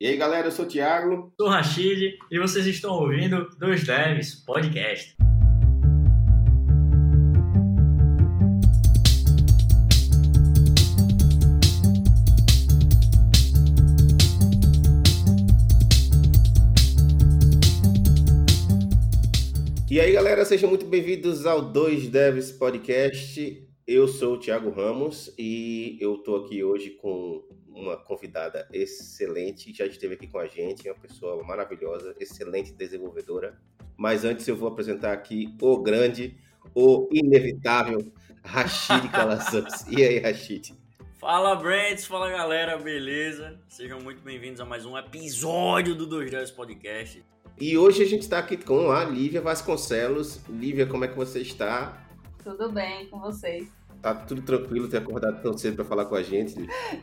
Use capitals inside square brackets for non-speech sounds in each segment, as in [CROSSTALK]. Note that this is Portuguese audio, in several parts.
E aí, galera, eu sou o Thiago. Sou o Rachid e vocês estão ouvindo Dois Devs Podcast. E aí, galera, sejam muito bem-vindos ao Dois Devs Podcast. Eu sou o Thiago Ramos e eu tô aqui hoje com uma convidada excelente, já esteve aqui com a gente, é uma pessoa maravilhosa, excelente desenvolvedora. Mas antes eu vou apresentar aqui o grande, o inevitável Rashid [LAUGHS] Calazans. e aí, Rashid? Fala, Brands, fala galera, beleza? Sejam muito bem-vindos a mais um episódio do Dois Dias Podcast. E hoje a gente está aqui com a Lívia Vasconcelos. Lívia, como é que você está? Tudo bem com vocês? Tá tudo tranquilo ter acordado tão cedo para falar com a gente?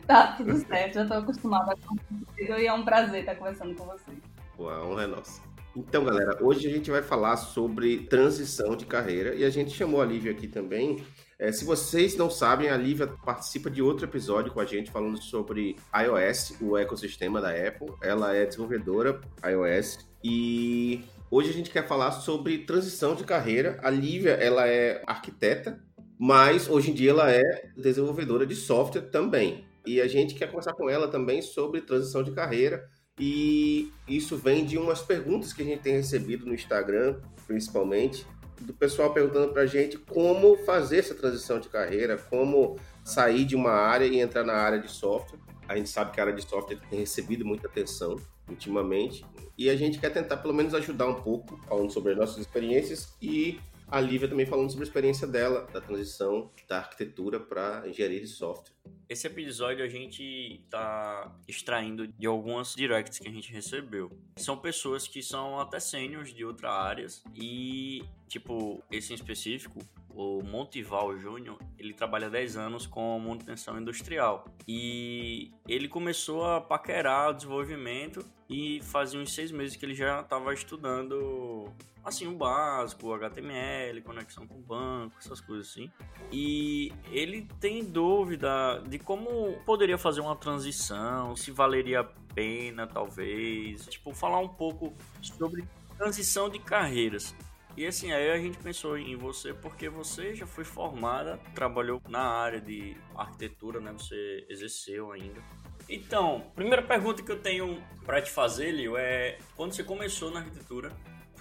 Tá tudo certo, já tô acostumada com e é um prazer estar conversando com vocês. Boa, a honra é nossa. Então, galera, hoje a gente vai falar sobre transição de carreira e a gente chamou a Lívia aqui também. É, se vocês não sabem, a Lívia participa de outro episódio com a gente falando sobre iOS, o ecossistema da Apple. Ela é desenvolvedora iOS e hoje a gente quer falar sobre transição de carreira. A Lívia, ela é arquiteta mas hoje em dia ela é desenvolvedora de software também. E a gente quer conversar com ela também sobre transição de carreira. E isso vem de umas perguntas que a gente tem recebido no Instagram, principalmente, do pessoal perguntando para a gente como fazer essa transição de carreira, como sair de uma área e entrar na área de software. A gente sabe que a área de software tem recebido muita atenção ultimamente e a gente quer tentar pelo menos ajudar um pouco falando sobre as nossas experiências e a Lívia também falando sobre a experiência dela, da transição da arquitetura para engenharia de software. Esse episódio a gente está extraindo de algumas directs que a gente recebeu. São pessoas que são até sêniores de outras áreas e, tipo, esse em específico, o Montival Júnior, ele trabalha 10 anos com manutenção industrial. E ele começou a paquerar o desenvolvimento e fazia uns seis meses que ele já estava estudando assim, o básico, HTML, conexão com o banco, essas coisas assim. E ele tem dúvida de como poderia fazer uma transição, se valeria a pena, talvez. Tipo, falar um pouco sobre transição de carreiras. E assim, aí a gente pensou em você porque você já foi formada, trabalhou na área de arquitetura, né? Você exerceu ainda. Então, primeira pergunta que eu tenho para te fazer, Lio, é quando você começou na arquitetura,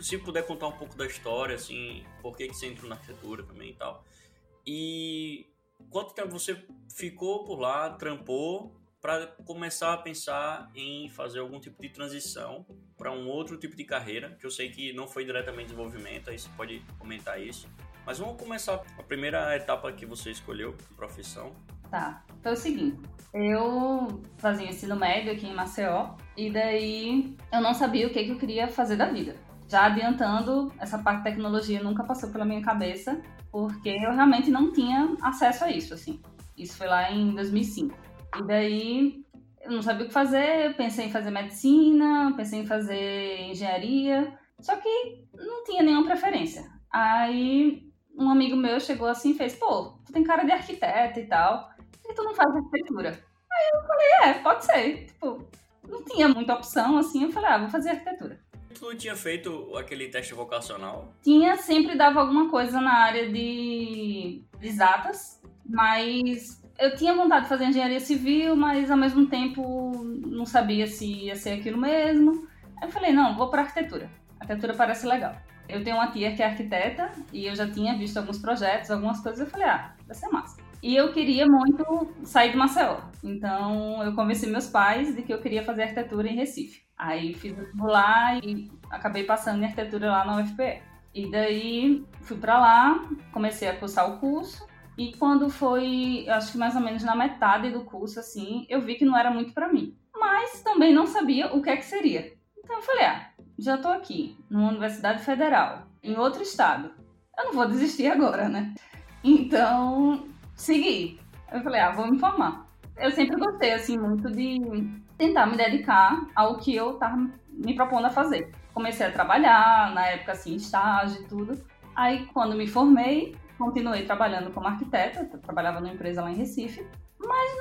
se puder contar um pouco da história, assim, por que, que você entrou na arquitetura também e tal. E quanto tempo você ficou por lá, trampou, para começar a pensar em fazer algum tipo de transição para um outro tipo de carreira, que eu sei que não foi diretamente desenvolvimento, aí você pode comentar isso. Mas vamos começar a primeira etapa que você escolheu, profissão. Tá, então é o seguinte, eu fazia ensino médio aqui em Maceió, e daí eu não sabia o que, que eu queria fazer da vida já adiantando, essa parte de tecnologia nunca passou pela minha cabeça, porque eu realmente não tinha acesso a isso, assim. Isso foi lá em 2005. E daí eu não sabia o que fazer, pensei em fazer medicina, pensei em fazer engenharia, só que não tinha nenhuma preferência. Aí um amigo meu chegou assim e fez: pô, tu tem cara de arquiteto e tal, que tu não faz arquitetura? Aí eu falei: é, pode ser. Tipo, não tinha muita opção assim, eu falei: ah, vou fazer arquitetura. Tu tinha feito aquele teste vocacional? Tinha, sempre dava alguma coisa na área de exatas, mas eu tinha vontade de fazer engenharia civil, mas ao mesmo tempo não sabia se ia ser aquilo mesmo. Aí eu falei, não, vou para arquitetura. arquitetura parece legal. Eu tenho uma tia que é arquiteta e eu já tinha visto alguns projetos, algumas coisas, eu falei, ah, vai ser massa. E eu queria muito sair de Maceió. Então eu convenci meus pais de que eu queria fazer arquitetura em Recife. Aí fiz lá e acabei passando em arquitetura lá na UFPE. E daí fui para lá, comecei a cursar o curso. E quando foi, acho que mais ou menos na metade do curso, assim, eu vi que não era muito para mim. Mas também não sabia o que é que seria. Então eu falei, ah, já tô aqui, numa universidade federal, em outro estado. Eu não vou desistir agora, né? Então, segui. Eu falei, ah, vou me formar. Eu sempre gostei, assim, muito de tentar me dedicar ao que eu tava me propondo a fazer. Comecei a trabalhar, na época assim, estágio e tudo. Aí, quando me formei, continuei trabalhando como arquiteta, trabalhava numa empresa lá em Recife, mas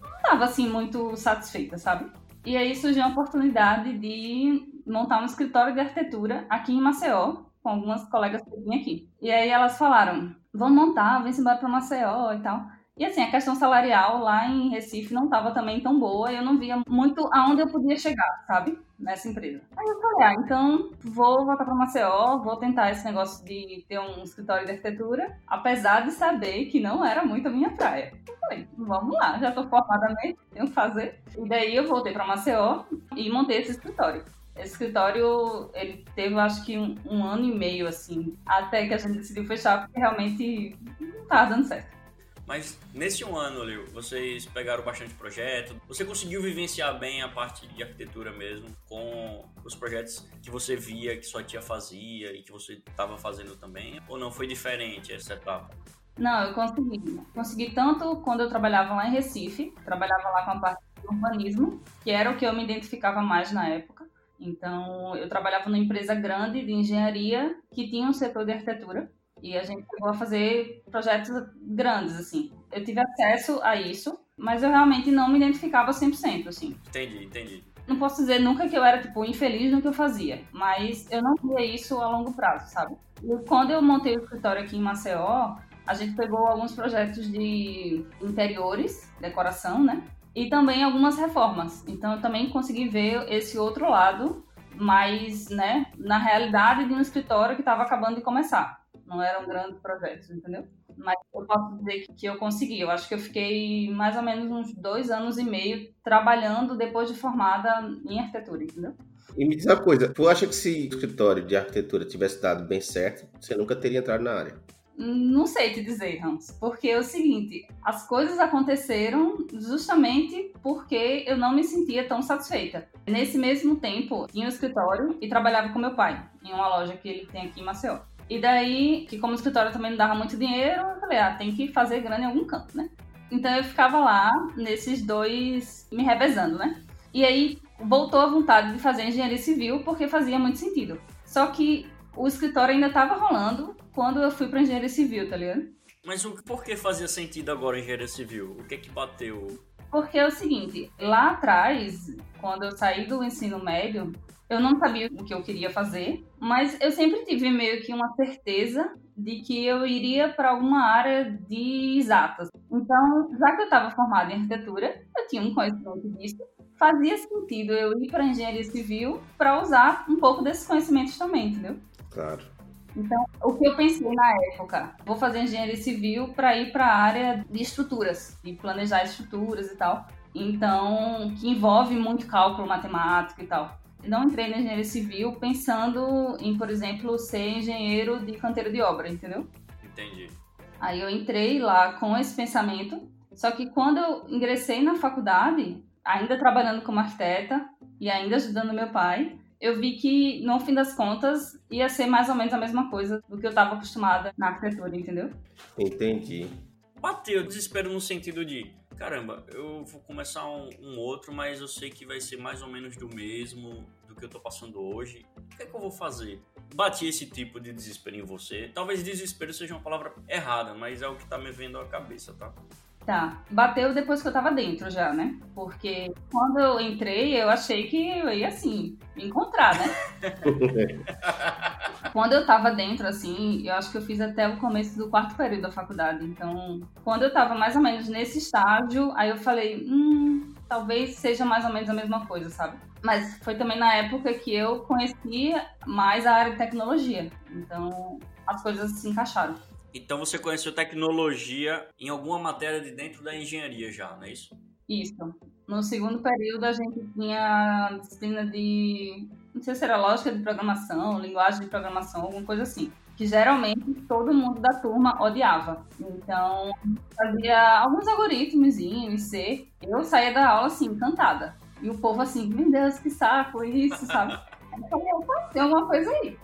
não estava assim muito satisfeita, sabe? E aí surgiu a oportunidade de montar um escritório de arquitetura aqui em Maceió, com algumas colegas que vim aqui. E aí elas falaram: vamos montar, vem embora para Maceió e tal. E assim, a questão salarial lá em Recife não estava também tão boa, eu não via muito aonde eu podia chegar, sabe? Nessa empresa. Aí eu falei, ah, então vou voltar para Maceió, vou tentar esse negócio de ter um escritório de arquitetura, apesar de saber que não era muito a minha praia. Eu falei, vamos lá, já estou formada mesmo, tenho que fazer. E daí eu voltei para Maceió e montei esse escritório. Esse escritório, ele teve, acho que, um, um, ano e meio, assim, até que a gente decidiu fechar, porque realmente não estava dando certo. Mas nesse um ano, Leo, vocês pegaram bastante projeto. Você conseguiu vivenciar bem a parte de arquitetura mesmo, com os projetos que você via que sua tia fazia e que você estava fazendo também? Ou não foi diferente essa etapa? Não, eu consegui. Consegui tanto quando eu trabalhava lá em Recife, trabalhava lá com a parte de urbanismo, que era o que eu me identificava mais na época. Então, eu trabalhava numa empresa grande de engenharia que tinha um setor de arquitetura. E a gente chegou a fazer projetos grandes, assim. Eu tive acesso a isso, mas eu realmente não me identificava 100%, assim. Entendi, entendi. Não posso dizer nunca que eu era, tipo, infeliz no que eu fazia, mas eu não via isso a longo prazo, sabe? E quando eu montei o escritório aqui em Maceió, a gente pegou alguns projetos de interiores, decoração, né? E também algumas reformas. Então eu também consegui ver esse outro lado, mas, né, na realidade de um escritório que estava acabando de começar não eram grandes projetos, entendeu? Mas eu posso dizer que eu consegui. Eu acho que eu fiquei mais ou menos uns dois anos e meio trabalhando depois de formada em arquitetura, entendeu? E me diz uma coisa, tu acha que se o escritório de arquitetura tivesse dado bem certo, você nunca teria entrado na área? Não sei te dizer, Ramos, porque é o seguinte, as coisas aconteceram justamente porque eu não me sentia tão satisfeita. Nesse mesmo tempo, tinha um escritório e trabalhava com meu pai, em uma loja que ele tem aqui em Maceió. E daí, que como o escritório também não dava muito dinheiro, eu falei, ah, tem que fazer grana em algum canto, né? Então eu ficava lá, nesses dois, me revezando, né? E aí voltou a vontade de fazer engenharia civil, porque fazia muito sentido. Só que o escritório ainda estava rolando quando eu fui para engenharia civil, tá ligado? Mas o, por que fazia sentido agora engenharia civil? O que é que bateu? Porque é o seguinte, lá atrás, quando eu saí do ensino médio, eu não sabia o que eu queria fazer, mas eu sempre tive meio que uma certeza de que eu iria para alguma área de exatas. Então, já que eu estava formada em arquitetura, eu tinha um conhecimento disso, fazia sentido eu ir para engenharia civil para usar um pouco desses conhecimentos também, entendeu? Claro. Então, o que eu pensei na época, vou fazer engenharia civil para ir para a área de estruturas, de planejar estruturas e tal. Então, que envolve muito cálculo matemático e tal não entrei na engenharia civil pensando em, por exemplo, ser engenheiro de canteiro de obra, entendeu? Entendi. Aí eu entrei lá com esse pensamento, só que quando eu ingressei na faculdade, ainda trabalhando como arquiteta e ainda ajudando meu pai, eu vi que, no fim das contas, ia ser mais ou menos a mesma coisa do que eu estava acostumada na arquitetura, entendeu? Entendi. Bateu desespero no sentido de caramba, eu vou começar um, um, outro, mas eu sei que vai ser mais ou menos do mesmo do que eu tô passando hoje. O que é que eu vou fazer? Bati esse tipo de desespero em você. Talvez desespero seja uma palavra errada, mas é o que tá me vendo a cabeça, tá? Tá. Bateu depois que eu tava dentro já, né? Porque quando eu entrei, eu achei que eu ia, assim, me encontrar, né? [LAUGHS] quando eu tava dentro, assim, eu acho que eu fiz até o começo do quarto período da faculdade. Então, quando eu tava mais ou menos nesse estágio, aí eu falei, hum, talvez seja mais ou menos a mesma coisa, sabe? Mas foi também na época que eu conhecia mais a área de tecnologia. Então, as coisas se encaixaram. Então você conheceu tecnologia em alguma matéria de dentro da engenharia já, não é isso? Isso. No segundo período a gente tinha disciplina de, não sei se era lógica de programação, linguagem de programação, alguma coisa assim. Que geralmente todo mundo da turma odiava. Então, fazia alguns algoritmos em C. Eu saía da aula assim, encantada. E o povo assim, meu Deus, que saco isso, sabe? [LAUGHS] Eu falei, opa, tem alguma coisa aí.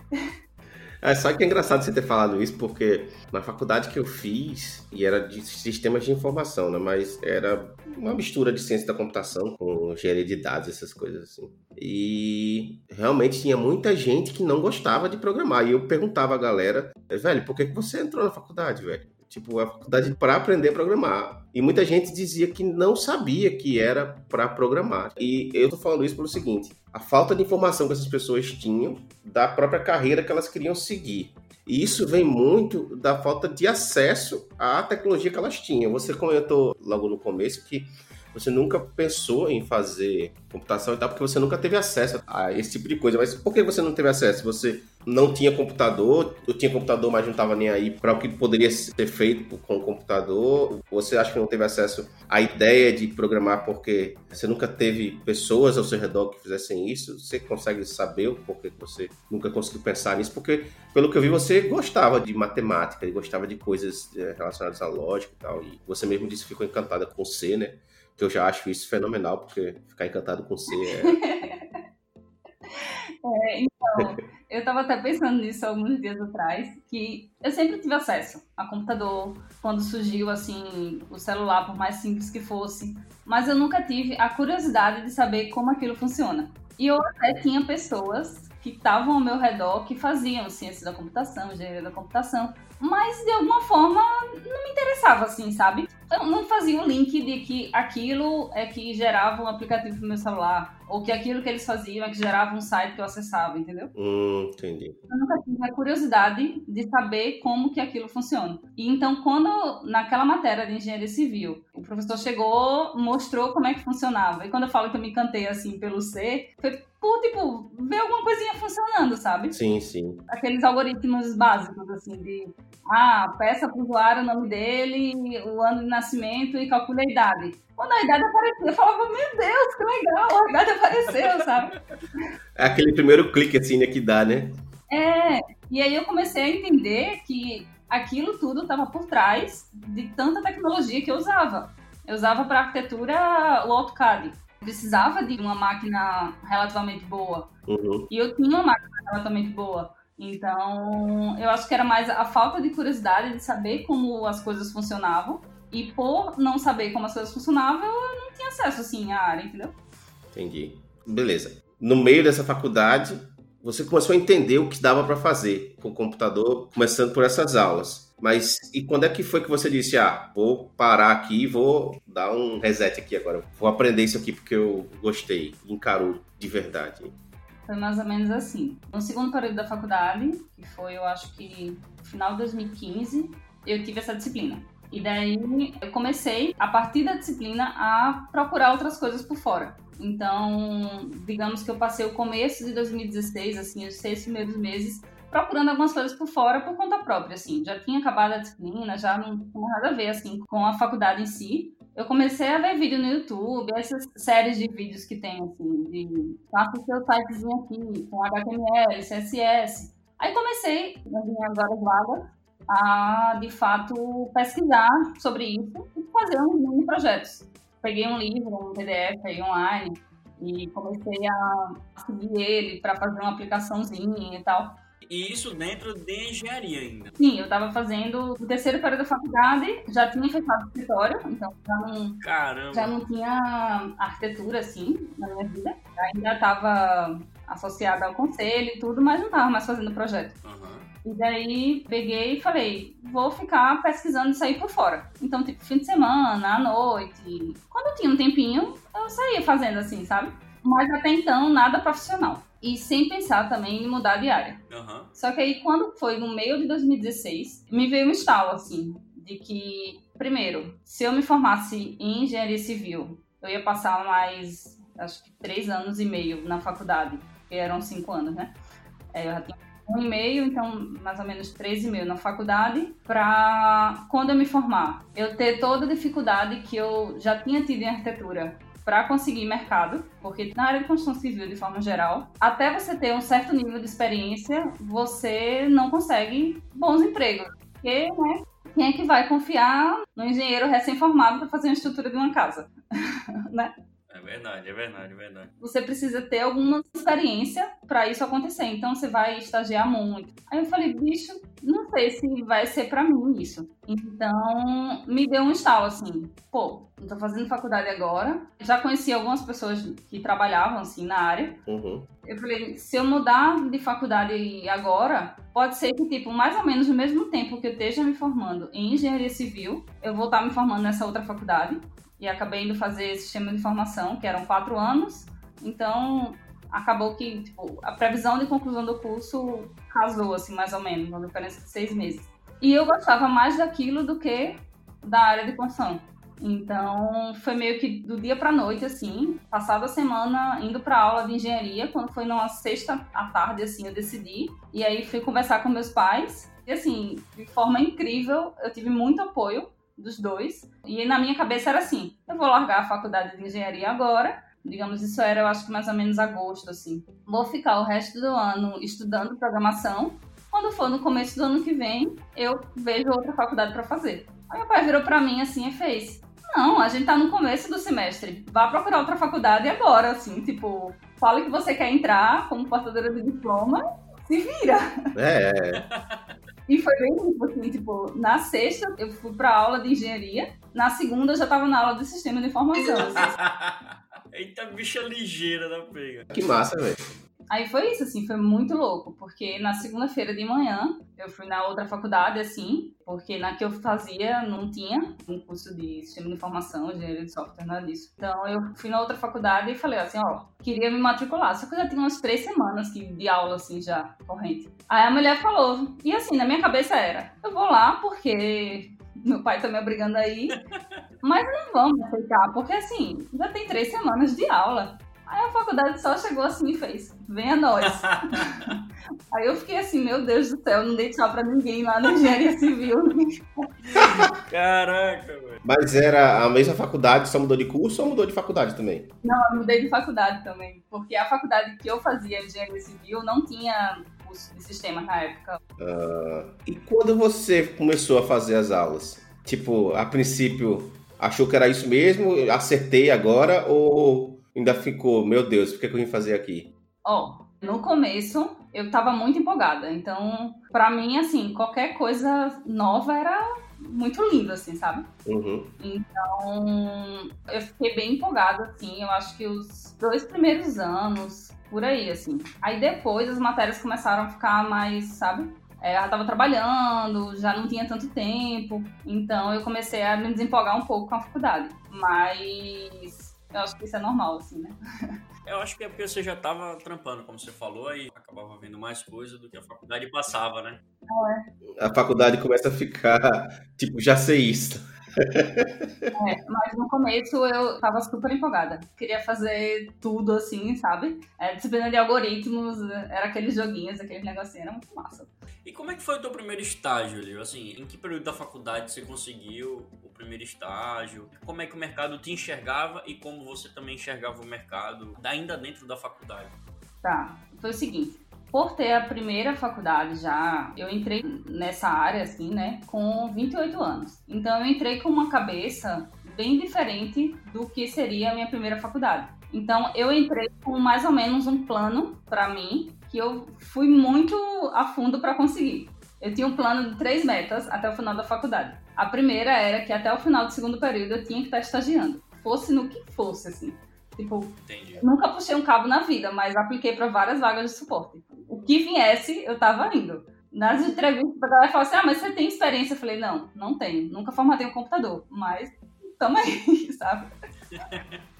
É, só que é engraçado você ter falado isso, porque na faculdade que eu fiz, e era de sistemas de informação, né? Mas era uma mistura de ciência da computação com engenharia de dados, essas coisas assim. E realmente tinha muita gente que não gostava de programar. E eu perguntava à galera, velho, por que você entrou na faculdade, velho? Tipo, a faculdade para aprender a programar. E muita gente dizia que não sabia que era para programar. E eu tô falando isso pelo seguinte: a falta de informação que essas pessoas tinham da própria carreira que elas queriam seguir. E isso vem muito da falta de acesso à tecnologia que elas tinham. Você comentou logo no começo que você nunca pensou em fazer computação e tal, porque você nunca teve acesso a esse tipo de coisa. Mas por que você não teve acesso? Você não tinha computador, eu tinha computador, mas não estava nem aí para o que poderia ser feito com o computador. Você acha que não teve acesso à ideia de programar porque você nunca teve pessoas ao seu redor que fizessem isso? Você consegue saber o porquê que você nunca conseguiu pensar nisso? Porque, pelo que eu vi, você gostava de matemática, gostava de coisas eh, relacionadas à lógica e tal. E você mesmo disse que ficou encantada com C, né? que eu já acho isso fenomenal, porque ficar encantado com C é. [LAUGHS] é então, eu estava até pensando nisso alguns dias atrás, que eu sempre tive acesso a computador, quando surgiu assim o celular, por mais simples que fosse, mas eu nunca tive a curiosidade de saber como aquilo funciona. E eu até tinha pessoas que estavam ao meu redor que faziam ciência da computação, engenharia da computação, mas de alguma forma não me interessava assim, sabe? Eu não fazia o link de que aquilo é que gerava um aplicativo pro meu celular, ou que aquilo que eles faziam é que gerava um site que eu acessava, entendeu? Hum, entendi. Eu nunca tive a curiosidade de saber como que aquilo funciona. E então, quando, naquela matéria de engenharia civil, o professor chegou, mostrou como é que funcionava. E quando eu falo que eu me encantei assim pelo C, foi por, tipo, ver alguma coisinha funcionando, sabe? Sim, sim. Aqueles algoritmos básicos, assim, de ah, peça para o usuário o nome dele, o ano de nascimento e calcule a idade. Quando a idade aparecia, eu falava, meu Deus, que legal, a idade apareceu, [LAUGHS] sabe? É aquele primeiro clique assim né, que dá, né? É, e aí eu comecei a entender que aquilo tudo estava por trás de tanta tecnologia que eu usava. Eu usava para arquitetura o AutoCAD. Precisava de uma máquina relativamente boa. Uhum. E eu tinha uma máquina relativamente boa. Então, eu acho que era mais a falta de curiosidade de saber como as coisas funcionavam. E por não saber como as coisas funcionavam, eu não tinha acesso, assim, à área, entendeu? Entendi. Beleza. No meio dessa faculdade, você começou a entender o que dava para fazer com o computador, começando por essas aulas. Mas e quando é que foi que você disse, ah, vou parar aqui, vou dar um reset aqui agora, vou aprender isso aqui porque eu gostei, encarou de verdade? Foi mais ou menos assim. No segundo período da faculdade, que foi, eu acho que final de 2015, eu tive essa disciplina. E daí eu comecei, a partir da disciplina, a procurar outras coisas por fora. Então, digamos que eu passei o começo de 2016, assim, os seis primeiros meses, procurando algumas coisas por fora por conta própria, assim. Já tinha acabado a disciplina, já não tinha nada a ver, assim, com a faculdade em si eu comecei a ver vídeo no YouTube, essas séries de vídeos que tem, assim, de faça o seu sitezinho aqui, com HTML, CSS. Aí comecei, nas minhas horas vagas, a, de fato, pesquisar sobre isso e fazer uns mini projetos. Peguei um livro, um PDF aí online, e comecei a seguir ele para fazer uma aplicaçãozinha e tal. E isso dentro de engenharia ainda. Sim, eu estava fazendo o terceiro período da faculdade, já tinha fechado o escritório, então já não, Caramba. já não tinha arquitetura assim na minha vida. Ainda estava associada ao conselho e tudo, mas não estava mais fazendo projeto. Uhum. E daí peguei e falei, vou ficar pesquisando isso aí por fora. Então, tipo, fim de semana, à noite. Quando eu tinha um tempinho, eu saía fazendo assim, sabe? Mas até então, nada profissional e sem pensar também em mudar de área. Uhum. Só que aí, quando foi no meio de 2016, me veio um estalo, assim, de que, primeiro, se eu me formasse em engenharia civil, eu ia passar mais, acho que, três anos e meio na faculdade, que eram cinco anos, né? É, eu já tinha um e meio, então mais ou menos três e meio na faculdade, para quando eu me formar, eu ter toda a dificuldade que eu já tinha tido em arquitetura para conseguir mercado, porque na área de construção civil, de forma geral, até você ter um certo nível de experiência, você não consegue bons empregos. Porque, né, quem é que vai confiar no engenheiro recém-formado para fazer a estrutura de uma casa? [LAUGHS] né? É verdade, é verdade, é verdade. Você precisa ter alguma experiência para isso acontecer. Então você vai estagiar muito. Aí eu falei, bicho, não sei se vai ser para mim isso. Então, me deu um estalo assim, pô, não tô fazendo faculdade agora. Já conheci algumas pessoas que trabalhavam assim na área. Uhum. Eu falei, se eu mudar de faculdade agora, pode ser que, tipo, mais ou menos no mesmo tempo que eu esteja me formando em engenharia civil, eu vou estar me formando nessa outra faculdade. E acabei indo fazer sistema de informação, que eram quatro anos. Então, acabou que, tipo, a previsão de conclusão do curso casou, assim, mais ou menos, uma diferença de seis meses. E eu gostava mais daquilo do que da área de construção. Então, foi meio que do dia para noite, assim, passada a semana indo para aula de engenharia, quando foi numa sexta à tarde, assim, eu decidi. E aí fui conversar com meus pais. E assim, de forma incrível, eu tive muito apoio dos dois. E na minha cabeça era assim: eu vou largar a faculdade de engenharia agora Digamos, isso era, eu acho que mais ou menos agosto, assim. Vou ficar o resto do ano estudando programação. Quando for no começo do ano que vem, eu vejo outra faculdade para fazer. Aí meu pai virou para mim assim e fez: Não, a gente tá no começo do semestre. Vá procurar outra faculdade agora, assim, tipo, fale que você quer entrar como portadora de diploma, se vira. É. [LAUGHS] E foi bem tipo assim, tipo, na sexta eu fui pra aula de engenharia, na segunda eu já tava na aula de sistema de informação. Assim. [LAUGHS] Eita, bicha ligeira da pega. Que massa, velho. Aí foi isso, assim, foi muito louco, porque na segunda-feira de manhã eu fui na outra faculdade, assim, porque na que eu fazia não tinha um curso de sistema de informação, engenharia de software, nada disso. Então eu fui na outra faculdade e falei assim, ó, queria me matricular, só que já tinha umas três semanas de aula, assim, já, corrente. Aí a mulher falou, e assim, na minha cabeça era, eu vou lá porque meu pai tá me obrigando aí. Mas não vamos aceitar, porque assim, já tem três semanas de aula. Aí a faculdade só chegou assim e fez: venha nós. [LAUGHS] Aí eu fiquei assim: meu Deus do céu, não dei tchau pra ninguém lá na engenharia civil. [LAUGHS] Caraca, velho. Mas era a mesma faculdade, só mudou de curso ou mudou de faculdade também? Não, eu mudei de faculdade também. Porque a faculdade que eu fazia engenharia civil não tinha curso de sistema na época. Uh, e quando você começou a fazer as aulas? Tipo, a princípio achou que era isso mesmo, acertei agora ou ainda ficou, meu Deus, o que, é que eu vim fazer aqui? Ó, oh, no começo eu tava muito empolgada, então para mim, assim, qualquer coisa nova era muito lindo, assim, sabe? Uhum. Então, eu fiquei bem empolgada, assim, eu acho que os dois primeiros anos, por aí, assim. Aí depois as matérias começaram a ficar mais, sabe? É, ela estava trabalhando, já não tinha tanto tempo, então eu comecei a me desempolgar um pouco com a faculdade. Mas eu acho que isso é normal, assim, né? [LAUGHS] Eu acho que é porque você já estava trampando, como você falou, aí acabava vendo mais coisa do que a faculdade passava, né? É. A faculdade começa a ficar, tipo, já sei isso. É, mas no começo eu tava super empolgada. Queria fazer tudo assim, sabe? É, disciplina de algoritmos, era aqueles joguinhos, aqueles negocinhos, era muito massa. E como é que foi o teu primeiro estágio, Lio? Assim, em que período da faculdade você conseguiu o primeiro estágio? Como é que o mercado te enxergava e como você também enxergava o mercado ainda dentro da faculdade? Tá, foi o seguinte por ter a primeira faculdade já, eu entrei nessa área, assim, né, com 28 anos. Então eu entrei com uma cabeça bem diferente do que seria a minha primeira faculdade. Então eu entrei com mais ou menos um plano para mim que eu fui muito a fundo para conseguir. Eu tinha um plano de três metas até o final da faculdade. A primeira era que até o final do segundo período eu tinha que estar estagiando, fosse no que fosse, assim. Tipo, Entendi. nunca puxei um cabo na vida, mas apliquei para várias vagas de suporte. O que viesse, eu tava indo. Nas entrevistas, a galera fala assim: ah, mas você tem experiência? Eu falei: não, não tenho. Nunca formatei um computador, mas tamo aí, [LAUGHS] sabe?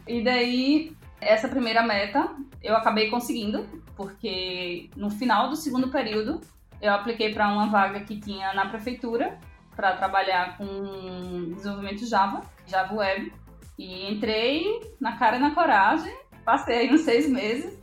e daí, essa primeira meta eu acabei conseguindo, porque no final do segundo período eu apliquei para uma vaga que tinha na prefeitura para trabalhar com desenvolvimento Java, Java Web. E entrei na cara e na coragem, passei aí uns seis meses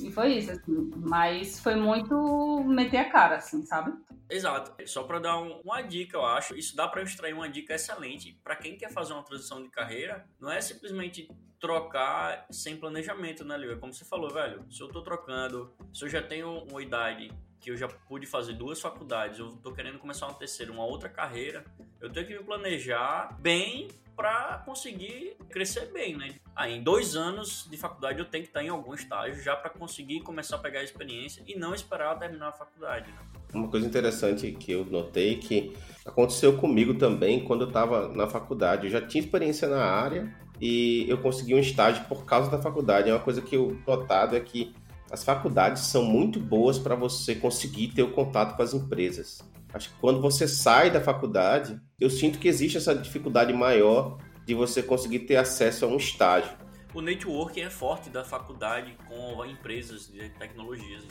e foi isso, assim. Mas foi muito meter a cara, assim, sabe? Exato. Só para dar um, uma dica, eu acho, isso dá para extrair uma dica excelente para quem quer fazer uma transição de carreira. Não é simplesmente trocar sem planejamento, né, Lio? É como você falou, velho. Se eu tô trocando, se eu já tenho uma idade que eu já pude fazer duas faculdades, eu tô querendo começar uma terceira, uma outra carreira, eu tenho que me planejar bem para conseguir crescer bem, né? Aí, em dois anos de faculdade eu tenho que estar em algum estágio já para conseguir começar a pegar a experiência e não esperar terminar a faculdade. Né? Uma coisa interessante que eu notei que aconteceu comigo também quando eu estava na faculdade. Eu já tinha experiência na área e eu consegui um estágio por causa da faculdade. É uma coisa que eu notado é que as faculdades são muito boas para você conseguir ter o contato com as empresas. Acho que quando você sai da faculdade, eu sinto que existe essa dificuldade maior de você conseguir ter acesso a um estágio. O networking é forte da faculdade com empresas de tecnologias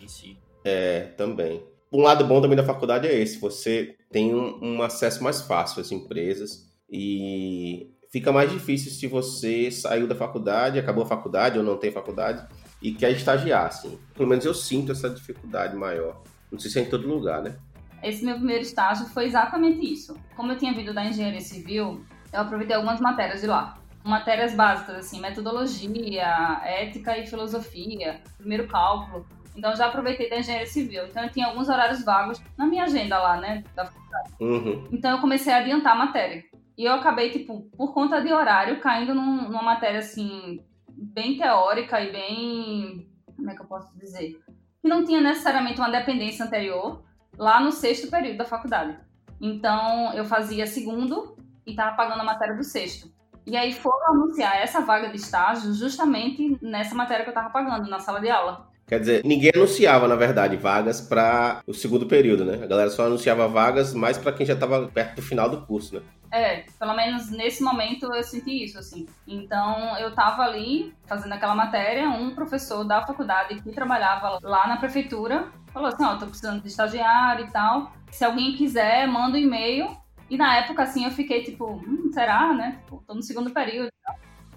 em si. É, também. Um lado bom também da faculdade é esse: você tem um, um acesso mais fácil às empresas e fica mais difícil se você saiu da faculdade, acabou a faculdade ou não tem faculdade e quer estagiar, assim. Pelo menos eu sinto essa dificuldade maior. Não sei se é em todo lugar, né? Esse meu primeiro estágio foi exatamente isso. Como eu tinha vindo da engenharia civil, eu aproveitei algumas matérias de lá. Matérias básicas, assim, metodologia, ética e filosofia, primeiro cálculo. Então já aproveitei da engenharia civil. Então eu tinha alguns horários vagos na minha agenda lá, né, da faculdade. Uhum. Então eu comecei a adiantar a matéria. E eu acabei, tipo, por conta de horário, caindo num, numa matéria, assim, bem teórica e bem. Como é que eu posso dizer? Que não tinha necessariamente uma dependência anterior lá no sexto período da faculdade. Então, eu fazia segundo e estava pagando a matéria do sexto. E aí foram anunciar essa vaga de estágio justamente nessa matéria que eu estava pagando, na sala de aula. Quer dizer, ninguém anunciava, na verdade, vagas para o segundo período, né? A galera só anunciava vagas mais para quem já estava perto do final do curso, né? É, pelo menos nesse momento eu senti isso, assim. Então eu tava ali fazendo aquela matéria, um professor da faculdade que trabalhava lá na prefeitura falou assim: Ó, oh, tô precisando de estagiário e tal. Se alguém quiser, manda um e-mail. E na época, assim, eu fiquei tipo, hum, será, né? Tipo, tô no segundo período.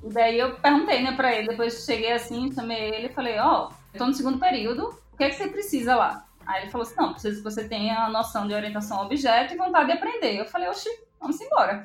E daí eu perguntei, né, pra ele. Depois cheguei assim, chamei ele e falei: Ó, oh, eu tô no segundo período, o que é que você precisa lá? Aí ele falou assim: Não, preciso que você tenha a noção de orientação ao objeto e vontade de aprender. Eu falei: Oxi, vamos embora.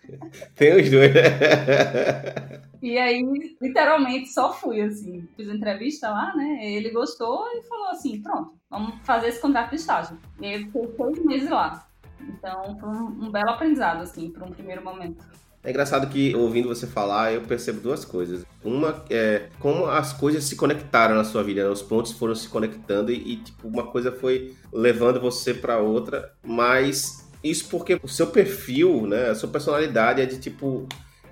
[LAUGHS] Tem os dois. [LAUGHS] e aí, literalmente, só fui, assim. Fiz entrevista lá, né? Ele gostou e falou assim: pronto, vamos fazer esse contrato de estágio. E aí eu fiquei seis meses lá. Então, foi um, um belo aprendizado, assim, para um primeiro momento. É engraçado que, ouvindo você falar, eu percebo duas coisas. Uma é como as coisas se conectaram na sua vida, né? os pontos foram se conectando e, e tipo, uma coisa foi levando você para outra, mas isso porque o seu perfil, né, a sua personalidade é de tipo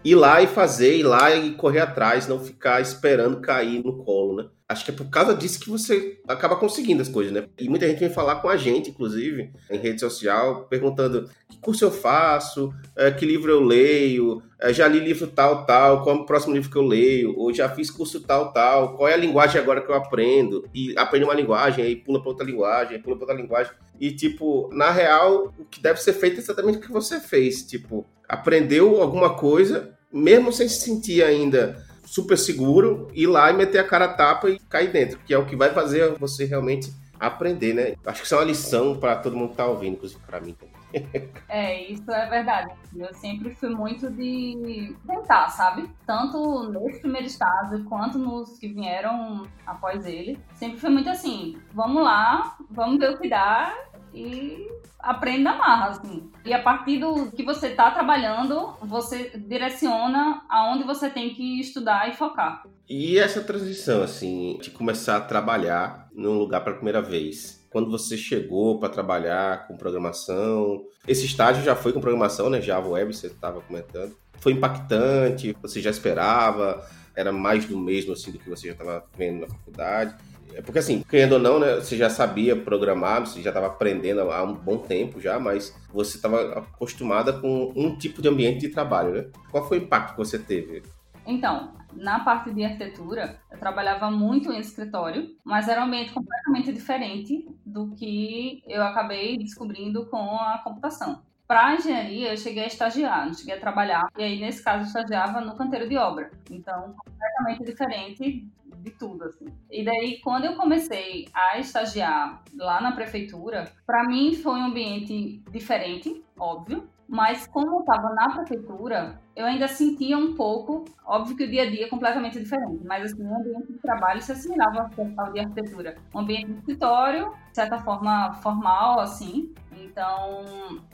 ir lá e fazer, ir lá e correr atrás, não ficar esperando cair no colo, né? Acho que é por causa disso que você acaba conseguindo as coisas, né? E muita gente vem falar com a gente, inclusive, em rede social, perguntando que curso eu faço, é, que livro eu leio, é, já li livro tal, tal, qual é o próximo livro que eu leio, ou já fiz curso tal, tal, qual é a linguagem agora que eu aprendo, e aprende uma linguagem, aí pula para outra linguagem, pula para outra linguagem. E, tipo, na real, o que deve ser feito é exatamente o que você fez. Tipo, aprendeu alguma coisa, mesmo sem se sentir ainda super seguro, ir lá e meter a cara a tapa e cair dentro, que é o que vai fazer você realmente aprender, né? Acho que isso é uma lição para todo mundo que tá ouvindo, inclusive para mim também. [LAUGHS] É, isso é verdade. Eu sempre fui muito de tentar, sabe? Tanto nesse primeiro estágio quanto nos que vieram após ele. Sempre foi muito assim: vamos lá, vamos ver o que dá e aprenda a assim. E a partir do que você está trabalhando, você direciona aonde você tem que estudar e focar. E essa transição, assim, de começar a trabalhar num lugar pela primeira vez? Quando você chegou para trabalhar com programação, esse estágio já foi com programação, né? Java Web, você estava comentando. Foi impactante? Você já esperava? Era mais do mesmo assim do que você já estava vendo na faculdade? É porque assim, querendo ou não, né, você já sabia programar, você já estava aprendendo há um bom tempo já, mas você estava acostumada com um tipo de ambiente de trabalho, né? Qual foi o impacto que você teve? Então, na parte de arquitetura, eu trabalhava muito em escritório, mas era um ambiente completamente diferente do que eu acabei descobrindo com a computação. Para engenharia, eu cheguei a estagiar, não cheguei a trabalhar, e aí, nesse caso, eu estagiava no canteiro de obra. Então, completamente diferente de tudo, assim. E daí, quando eu comecei a estagiar lá na prefeitura, para mim foi um ambiente diferente, óbvio, Mas como eu estava na prefeitura, eu ainda sentia um pouco, óbvio que o dia a dia é completamente diferente, mas assim, o ambiente de trabalho se assimilava ao de arquitetura. Um ambiente de escritório, de certa forma formal, assim, então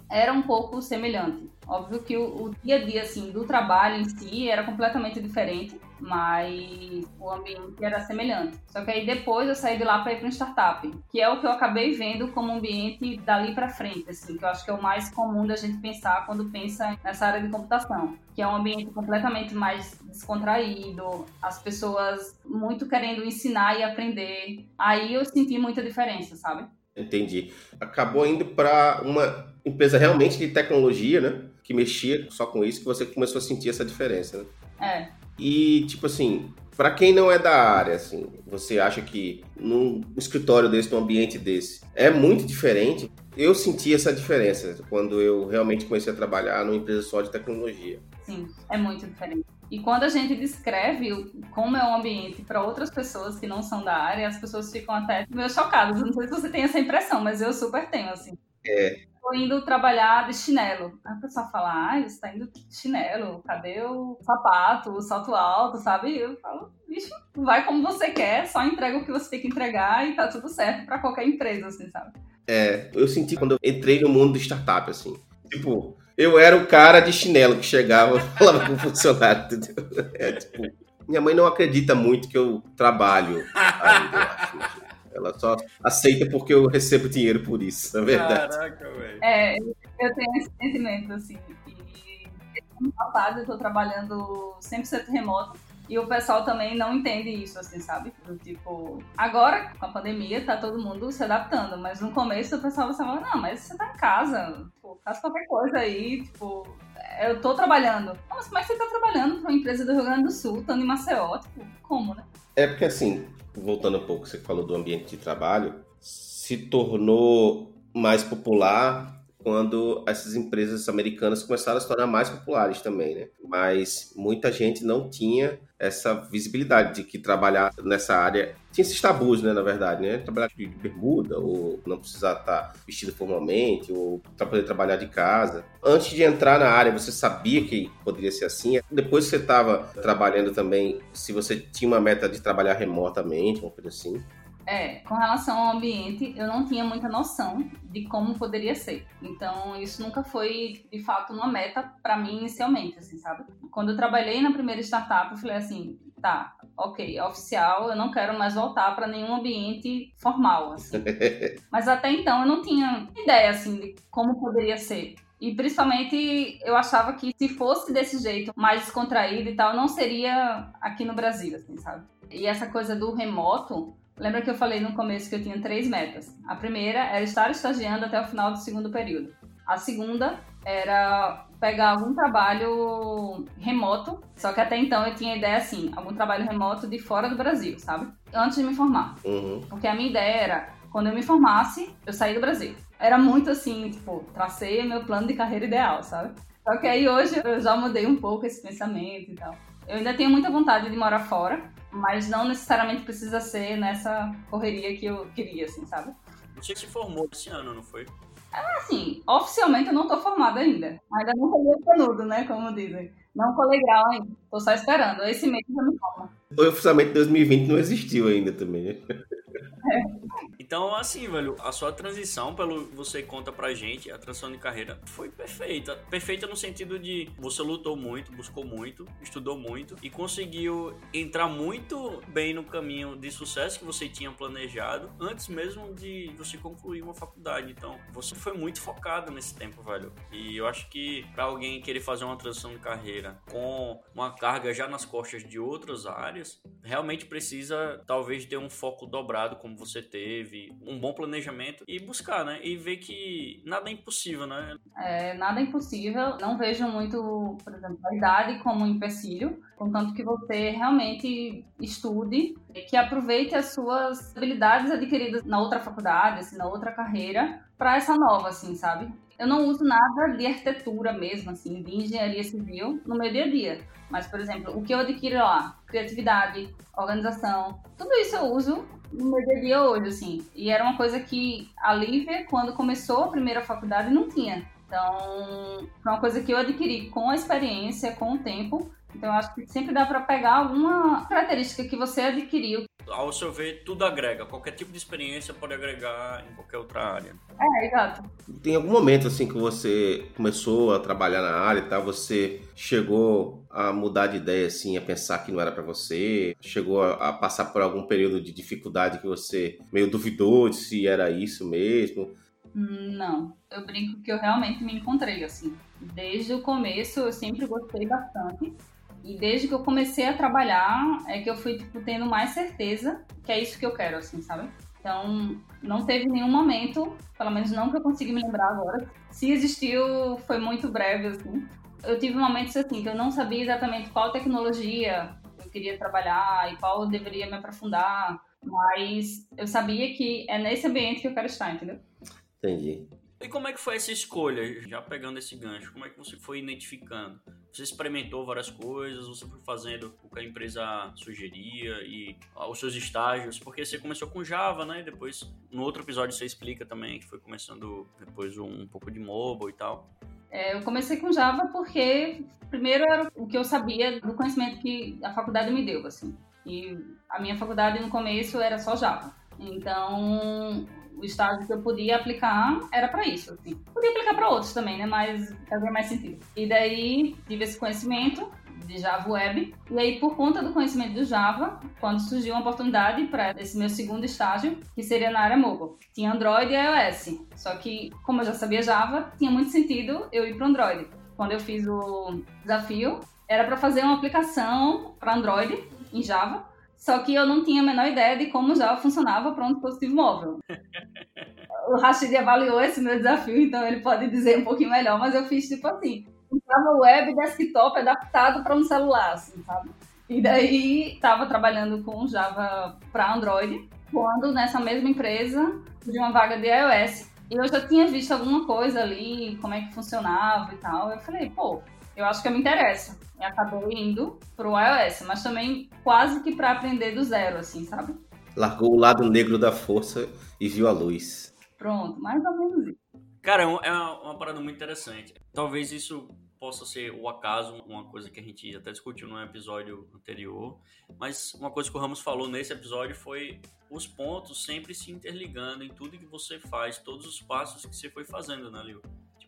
era um pouco semelhante. Óbvio que o, o dia a dia, assim, do trabalho em si era completamente diferente, mas o ambiente era semelhante. Só que aí depois eu saí de lá para ir para um startup, que é o que eu acabei vendo como ambiente dali para frente, assim, que eu acho que é o mais comum da gente pensar quando pensa nessa área de computação, que é um ambiente completamente mais descontraído, as pessoas muito querendo ensinar e aprender. Aí eu senti muita diferença, sabe? Entendi. Acabou indo para uma empresa realmente de tecnologia, né? Que mexia só com isso, que você começou a sentir essa diferença, né? É. E, tipo assim, para quem não é da área, assim, você acha que num escritório desse, num ambiente desse, é muito diferente? Eu senti essa diferença quando eu realmente comecei a trabalhar numa empresa só de tecnologia. Sim, é muito diferente. E quando a gente descreve como é um ambiente para outras pessoas que não são da área, as pessoas ficam até meio chocadas. Não sei se você tem essa impressão, mas eu super tenho, assim. É, tô indo trabalhar de chinelo. Aí a pessoa fala, ah, você tá indo de chinelo, cadê o sapato, o salto alto, sabe? Eu falo, bicho, vai como você quer, só entrega o que você tem que entregar e tá tudo certo para qualquer empresa, assim, sabe? É, eu senti quando eu entrei no mundo do startup, assim. Tipo, eu era o cara de chinelo que chegava [LAUGHS] e falava com o funcionário, entendeu? [LAUGHS] É, tipo, minha mãe não acredita muito que eu trabalho ainda, eu acho. Ela só aceita porque eu recebo dinheiro por isso, na verdade. Caraca, velho. É, eu tenho esse sentimento, assim. E ano passado eu tô trabalhando 100% remoto. E o pessoal também não entende isso, assim, sabe? Do tipo, agora, com a pandemia, tá todo mundo se adaptando. Mas no começo o pessoal falava, não, mas você tá em casa, tipo, faz qualquer coisa aí, tipo, eu tô trabalhando. Não, mas como é que você tá trabalhando pra uma empresa do Rio Grande do Sul, estando em Maceió? Tipo, como, né? É porque assim, voltando um pouco, você falou do ambiente de trabalho, se tornou mais popular quando essas empresas americanas começaram a se tornar mais populares também, né? Mas muita gente não tinha essa visibilidade de que trabalhar nessa área tinha esses tabus, né, na verdade, né? Trabalhar de bermuda ou não precisar estar vestido formalmente ou para poder trabalhar de casa. Antes de entrar na área, você sabia que poderia ser assim? Depois que você estava trabalhando também, se você tinha uma meta de trabalhar remotamente, uma coisa assim? É, com relação ao ambiente, eu não tinha muita noção de como poderia ser. Então, isso nunca foi, de fato, uma meta para mim inicialmente, assim, sabe? Quando eu trabalhei na primeira startup, eu falei assim, tá, ok, é oficial, eu não quero mais voltar para nenhum ambiente formal, assim. [LAUGHS] Mas até então eu não tinha ideia, assim, de como poderia ser. E principalmente eu achava que se fosse desse jeito, mais descontraído e tal, não seria aqui no Brasil, assim, sabe? E essa coisa do remoto, Lembra que eu falei no começo que eu tinha três metas? A primeira era estar estagiando até o final do segundo período. A segunda era pegar algum trabalho remoto, só que até então eu tinha a ideia assim, algum trabalho remoto de fora do Brasil, sabe? Antes de me formar. Uhum. Porque a minha ideia era, quando eu me formasse, eu sair do Brasil. Era muito assim, tipo, tracei meu plano de carreira ideal, sabe? Só que aí hoje eu já mudei um pouco esse pensamento e tal. Eu ainda tenho muita vontade de morar fora, mas não necessariamente precisa ser nessa correria que eu queria, assim, sabe? Você se formou esse ano, não foi? Assim, oficialmente eu não tô formada ainda. Ainda não peguei o canudo, né? Como dizem. Não colei grau ainda. Tô só esperando. Esse mês eu me formo. Oficialmente 2020 não existiu ainda também, né? [LAUGHS] Então, assim, velho, a sua transição, pelo que você conta pra gente, a transição de carreira foi perfeita. Perfeita no sentido de você lutou muito, buscou muito, estudou muito e conseguiu entrar muito bem no caminho de sucesso que você tinha planejado antes mesmo de você concluir uma faculdade. Então, você foi muito focado nesse tempo, velho. E eu acho que para alguém querer fazer uma transição de carreira com uma carga já nas costas de outras áreas, realmente precisa talvez ter um foco dobrado como você teve, um bom planejamento e buscar, né? E ver que nada é impossível, né? É, nada é impossível. Não vejo muito, por exemplo, a idade como um empecilho, contanto que você realmente estude, que aproveite as suas habilidades adquiridas na outra faculdade, assim, na outra carreira, para essa nova, assim, sabe? Eu não uso nada de arquitetura mesmo, assim, de engenharia civil no meu dia a dia. Mas, por exemplo, o que eu adquiro lá, criatividade, organização, tudo isso eu uso no meu dia hoje, assim. E era uma coisa que a Lívia, quando começou a primeira faculdade, não tinha Então, foi uma coisa que eu adquiri com a experiência, com o tempo. Então, eu acho que sempre dá para pegar alguma característica que você adquiriu. Ao seu ver, tudo agrega. Qualquer tipo de experiência pode agregar em qualquer outra área. É, exato. Tem algum momento assim que você começou a trabalhar na área e tal, você chegou a mudar de ideia assim, a pensar que não era para você, chegou a, a, passar por algum período de dificuldade que você meio duvidou de se era isso mesmo? Não, eu brinco que eu realmente me encontrei assim. Desde o começo eu sempre gostei bastante. E desde que eu comecei a trabalhar é que eu fui tipo, tendo mais certeza que é isso que eu quero, assim, sabe? Então, não teve nenhum momento, pelo menos não que eu consiga me lembrar agora. Se existiu, foi muito breve, assim. Eu tive momentos assim que eu não sabia exatamente qual tecnologia eu queria trabalhar e qual eu deveria me aprofundar, mas eu sabia que é nesse ambiente que eu quero estar, entendeu? Entendi. E como é que foi essa escolha, já pegando esse gancho? Como é que você foi identificando? Você experimentou várias coisas, você foi fazendo o que a empresa sugeria e os seus estágios, porque você começou com Java, né? E depois, no outro episódio, você explica também que foi começando depois um, um pouco de mobile e tal. É, eu comecei com Java porque, primeiro, era o que eu sabia do conhecimento que a faculdade me deu, assim. E a minha faculdade, no começo, era só Java. Então, o estágio que eu podia aplicar era para isso. Assim. Podia aplicar para outros também, né? Mas fazia mais sentido. E daí tive esse conhecimento de Java Web. E aí, por conta do conhecimento do Java, quando surgiu uma oportunidade para esse meu segundo estágio, que seria na área mobile, tinha Android e iOS. Só que, como eu já sabia Java, tinha muito sentido eu ir para Android. Quando eu fiz o desafio, era para fazer uma aplicação para Android em Java só que eu não tinha a menor ideia de como Java funcionava para um dispositivo móvel. [LAUGHS] o Rashid avaliou esse meu desafio, então ele pode dizer um pouquinho melhor, mas eu fiz tipo assim, um Java Web desktop adaptado para um celular, assim, sabe? E daí estava trabalhando com Java para Android, quando nessa mesma empresa de uma vaga de iOS. E eu já tinha visto alguma coisa ali, como é que funcionava e tal. Eu falei, pô, eu acho que eu me interesso. E acabou indo pro iOS, mas também quase que para aprender do zero, assim, sabe? Largou o lado negro da força e viu a luz. Pronto, mais ou menos isso. Cara, é, é uma parada muito interessante. Talvez isso possa ser o acaso, uma coisa que a gente até discutiu no episódio anterior, mas uma coisa que o Ramos falou nesse episódio foi os pontos sempre se interligando em tudo que você faz, todos os passos que você foi fazendo, né, Lil?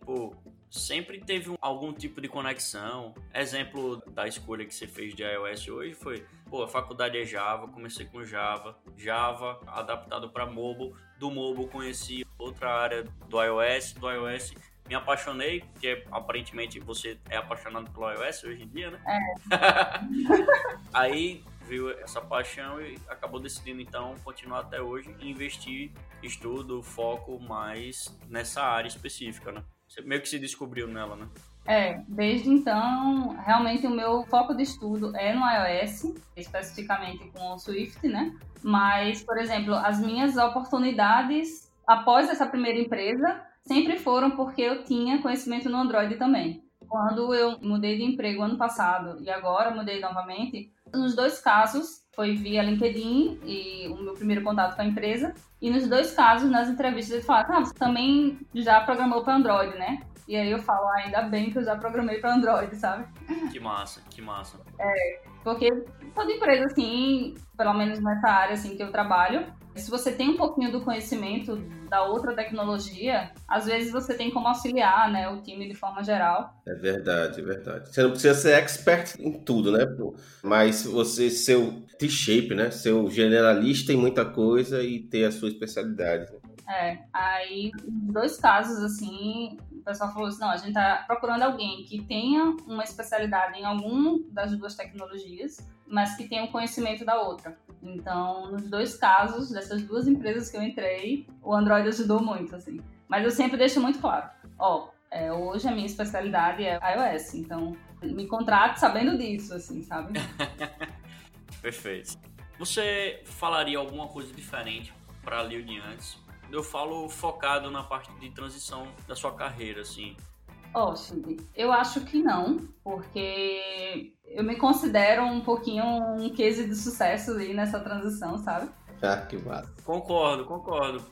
Tipo, sempre teve algum tipo de conexão. Exemplo da escolha que você fez de iOS hoje foi, pô, a faculdade é Java, comecei com Java, Java adaptado para mobile, do mobile conheci outra área do iOS, do iOS me apaixonei, porque aparentemente você é apaixonado pelo iOS hoje em dia, né? É. [LAUGHS] Aí viu essa paixão e acabou decidindo então continuar até hoje e investir estudo, foco mais nessa área específica, né? Você meio que se descobriu nela, né? É, desde então, realmente o meu foco de estudo é no iOS, especificamente com o Swift, né? Mas, por exemplo, as minhas oportunidades após essa primeira empresa sempre foram porque eu tinha conhecimento no Android também. Quando eu mudei de emprego ano passado e agora mudei novamente, nos dois casos foi via LinkedIn e o meu primeiro contato com a empresa. E nos dois casos, nas entrevistas, eles falaram: ah, você também já programou para Android, né? E aí eu falo: ah, ainda bem que eu já programei para Android, sabe? Que massa, que massa. É, porque toda empresa, assim, pelo menos nessa área assim que eu trabalho, se você tem um pouquinho do conhecimento da outra tecnologia, às vezes você tem como auxiliar, né, o time de forma geral. É verdade, é verdade. Você não precisa ser expert em tudo, né? Mas você ser o T-shape, né? Ser o generalista em muita coisa e ter a sua especialidade. Né? É, aí, em dois casos, assim, pessoal falou assim, não, a gente tá procurando alguém que tenha uma especialidade em algum das duas tecnologias, mas que tenha um conhecimento da outra. Então, nos dois casos, dessas duas empresas que eu entrei, o Android ajudou muito, assim. Mas eu sempre deixo muito claro, ó, é, hoje a minha especialidade é iOS, então me contrate sabendo disso, assim, sabe? [LAUGHS] Perfeito. Você falaria alguma coisa diferente para a Lil de antes? Eu falo focado na parte de transição da sua carreira, assim. Ó, oh, eu acho que não, porque eu me considero um pouquinho um case de sucesso aí nessa transição, sabe? Ah, que massa. Concordo, concordo.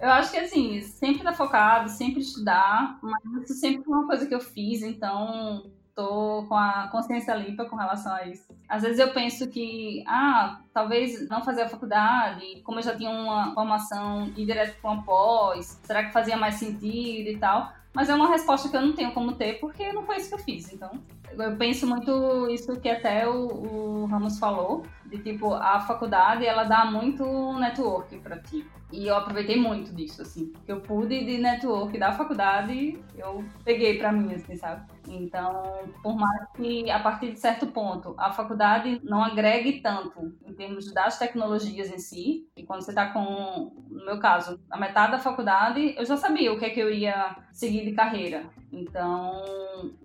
Eu acho que assim, sempre tá focado, sempre estudar, mas isso sempre foi uma coisa que eu fiz, então tô com a consciência limpa com relação a isso. Às vezes eu penso que, ah, talvez não fazer a faculdade, como eu já tinha uma formação e direto para uma pós, será que fazia mais sentido e tal? Mas é uma resposta que eu não tenho como ter, porque não foi isso que eu fiz. Então, eu penso muito isso que até o, o Ramos falou, de tipo, a faculdade, ela dá muito network para ti. E eu aproveitei muito disso, assim. Eu pude de network da faculdade, eu peguei para mim, assim, sabe? Então, por mais que a partir de certo ponto a faculdade não agregue tanto em termos das tecnologias em si, e quando você está com, no meu caso, a metade da faculdade, eu já sabia o que é que eu ia seguir de carreira. Então,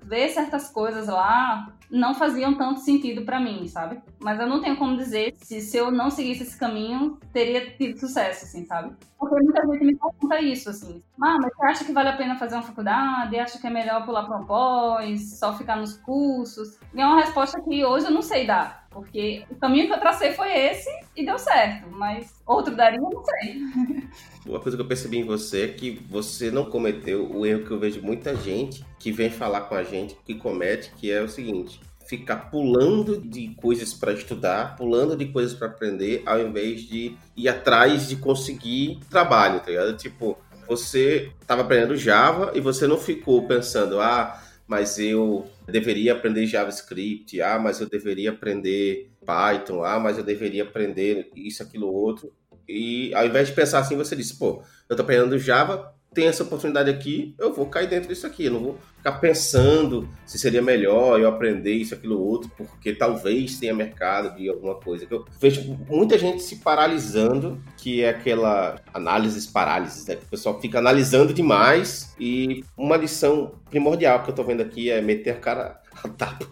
ver certas coisas lá não faziam tanto sentido para mim, sabe? Mas eu não tenho como dizer se, se eu não seguisse esse caminho, teria tido sucesso, assim, sabe? Porque muita gente me pergunta isso, assim. Ah, mas você acha que vale a pena fazer uma faculdade? Acha que é melhor pular para um pós? Só ficar nos cursos? E é uma resposta que hoje eu não sei dar. Porque o caminho que eu tracei foi esse e deu certo. Mas outro daria, não sei. [LAUGHS] Uma coisa que eu percebi em você é que você não cometeu o erro que eu vejo muita gente que vem falar com a gente que comete, que é o seguinte: ficar pulando de coisas para estudar, pulando de coisas para aprender, ao invés de ir atrás de conseguir trabalho, tá ligado? Tipo, você estava aprendendo Java e você não ficou pensando, ah, mas eu deveria aprender JavaScript, ah, mas eu deveria aprender Python, ah, mas eu deveria aprender isso, aquilo, outro. E ao invés de pensar assim, você disse, pô, eu tô aprendendo Java, tem essa oportunidade aqui, eu vou cair dentro disso aqui. Eu não vou ficar pensando se seria melhor eu aprender isso, aquilo, outro, porque talvez tenha mercado de alguma coisa. Eu vejo muita gente se paralisando, que é aquela análise parálises, né? Que o pessoal fica analisando demais e uma lição primordial que eu tô vendo aqui é meter a cara a tapa.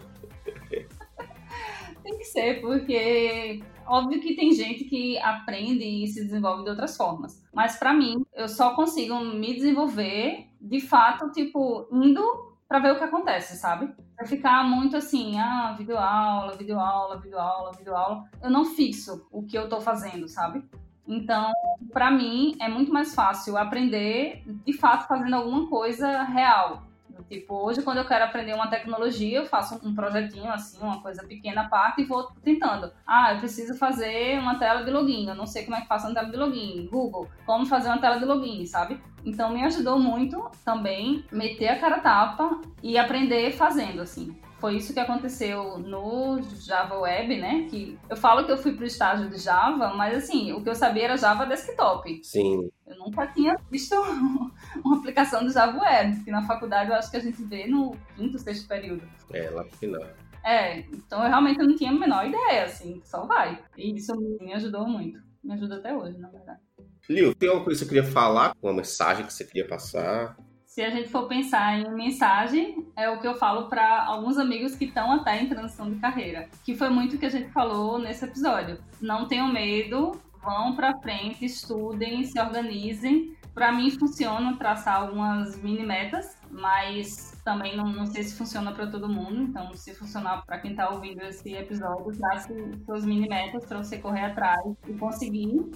Tem que ser, porque Óbvio que tem gente que aprende e se desenvolve de outras formas. Mas para mim, eu só consigo me desenvolver de fato, tipo, indo para ver o que acontece, sabe? Pra ficar muito assim, ah, videoaula, videoaula, videoaula, videoaula. Eu não fixo o que eu tô fazendo, sabe? Então, para mim, é muito mais fácil aprender de fato fazendo alguma coisa real. Tipo, hoje quando eu quero aprender uma tecnologia, eu faço um projetinho assim, uma coisa pequena à parte e vou tentando. Ah, eu preciso fazer uma tela de login, eu não sei como é que faço uma tela de login. Google, como fazer uma tela de login, sabe? Então me ajudou muito também meter a cara tapa e aprender fazendo assim. Foi isso que aconteceu no Java Web, né? Que eu falo que eu fui para o estágio de Java, mas assim, o que eu sabia era Java Desktop. Sim. Eu nunca tinha visto [LAUGHS] uma aplicação do Java Web, que na faculdade eu acho que a gente vê no quinto, sexto período. É, lá pro final. É, então eu realmente não tinha a menor ideia, assim, só vai. E isso me ajudou muito. Me ajuda até hoje, na verdade. Lil, tem alguma coisa que você queria falar? Uma mensagem que você queria passar? Se a gente for pensar em mensagem, é o que eu falo para alguns amigos que estão até em transição de carreira, que foi muito o que a gente falou nesse episódio. Não tenham medo, vão para frente, estudem, se organizem. Para mim funciona traçar algumas mini metas, mas também não, não sei se funciona para todo mundo. Então, se funcionar para quem está ouvindo esse episódio, trace suas mini metas para você correr atrás e conseguir.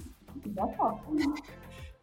E dá foto.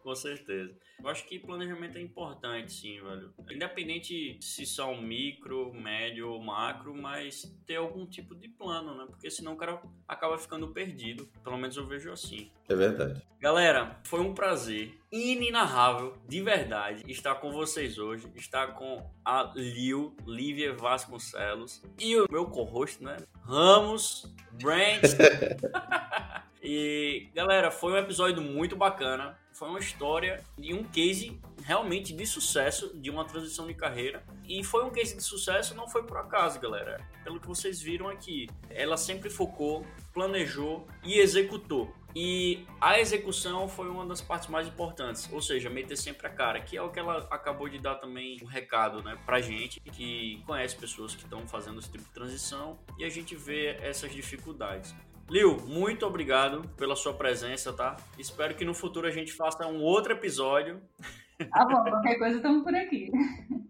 Com certeza. Eu acho que planejamento é importante, sim, velho. Independente se são micro, médio ou macro, mas ter algum tipo de plano, né? Porque senão o cara acaba ficando perdido. Pelo menos eu vejo assim. É verdade. Galera, foi um prazer inenarrável, de verdade, estar com vocês hoje. Estar com a Lil, Lívia Vasconcelos e o meu co-host, né? Ramos Brent. [LAUGHS] e, galera, foi um episódio muito bacana foi uma história de um case realmente de sucesso de uma transição de carreira. E foi um case de sucesso, não foi por acaso, galera. Pelo que vocês viram aqui, ela sempre focou, planejou e executou. E a execução foi uma das partes mais importantes, ou seja, meter sempre a cara, que é o que ela acabou de dar também um recado, né, pra gente que conhece pessoas que estão fazendo esse tipo de transição e a gente vê essas dificuldades. Lil, muito obrigado pela sua presença, tá? Espero que no futuro a gente faça um outro episódio. Tá bom, qualquer coisa estamos por aqui.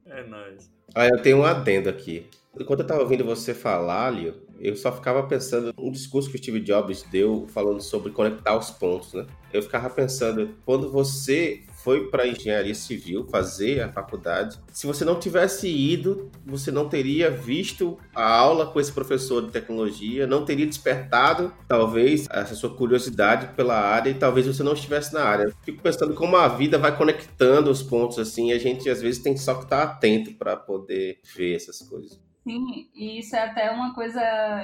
É nóis. Ah, eu tenho um adendo aqui. Enquanto eu estava ouvindo você falar, Lio, eu só ficava pensando um discurso que o Steve Jobs deu falando sobre conectar os pontos, né? Eu ficava pensando, quando você foi para engenharia civil fazer a faculdade. Se você não tivesse ido, você não teria visto a aula com esse professor de tecnologia, não teria despertado, talvez, essa sua curiosidade pela área e talvez você não estivesse na área. Fico pensando como a vida vai conectando os pontos assim, e a gente às vezes tem só que estar atento para poder ver essas coisas. Sim, e isso é até uma coisa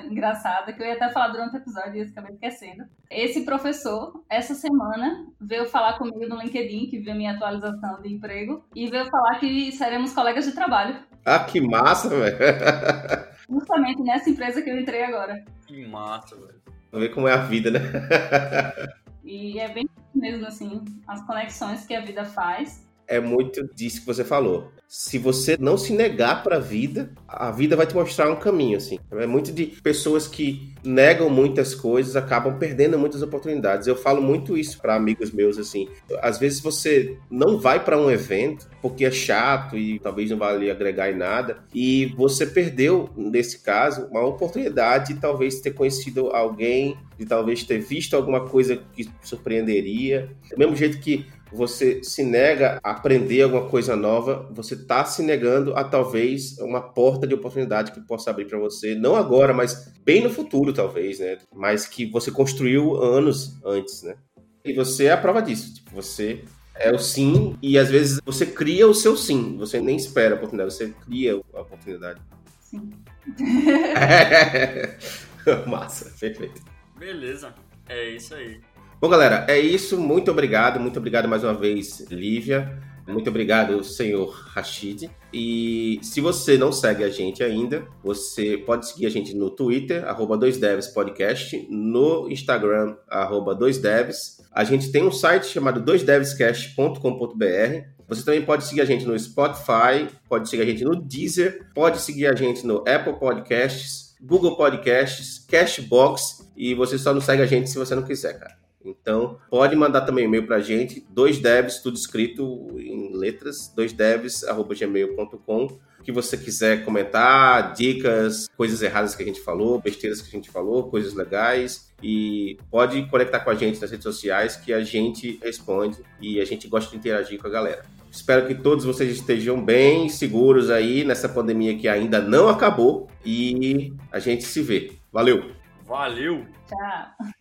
engraçada que eu ia até falar durante o episódio e acabei esquecendo. Esse professor, essa semana, veio falar comigo no LinkedIn, que viu a minha atualização de emprego, e veio falar que seremos colegas de trabalho. Ah, que massa, velho! [LAUGHS] Justamente nessa empresa que eu entrei agora. Que massa, velho. Vamos ver como é a vida, né? [LAUGHS] e é bem mesmo assim, as conexões que a vida faz é muito disso que você falou. Se você não se negar para a vida, a vida vai te mostrar um caminho, assim. É muito de pessoas que negam muitas coisas, acabam perdendo muitas oportunidades. Eu falo muito isso para amigos meus, assim. Às vezes você não vai para um evento porque é chato e talvez não vá lhe agregar em nada, e você perdeu, nesse caso, uma oportunidade de talvez ter conhecido alguém, de talvez ter visto alguma coisa que surpreenderia. Do mesmo jeito que você se nega a aprender alguma coisa nova, você está se negando a talvez uma porta de oportunidade que possa abrir para você, não agora, mas bem no futuro, talvez, né? Mas que você construiu anos antes, né? E você é a prova disso. Tipo, você é o sim e às vezes você cria o seu sim. Você nem espera a oportunidade, você cria a oportunidade. Sim. [LAUGHS] É. [LAUGHS] Massa, perfeito. Beleza, é isso aí. Bom, galera, é isso. Muito obrigado. Muito obrigado mais uma vez, Lívia. Muito obrigado, senhor Rashid. E se você não segue a gente ainda, você pode seguir a gente no Twitter, arroba 2devs podcast, no Instagram, arroba 2devs. A gente tem um site chamado 2devscast.com.br. Você também pode seguir a gente no Spotify, pode seguir a gente no Deezer, pode seguir a gente no Apple Podcasts, Google Podcasts, Cashbox e você só não segue a gente se você não quiser, cara. Então, pode mandar também e-mail para a gente, dois devs, tudo escrito em letras, doisdevs@gmail.com. Que você quiser comentar, dicas, coisas erradas que a gente falou, besteiras que a gente falou, coisas legais. E pode conectar com a gente nas redes sociais que a gente responde e a gente gosta de interagir com a galera. Espero que todos vocês estejam bem, seguros aí nessa pandemia que ainda não acabou. E a gente se vê. Valeu! Valeu! Tchau!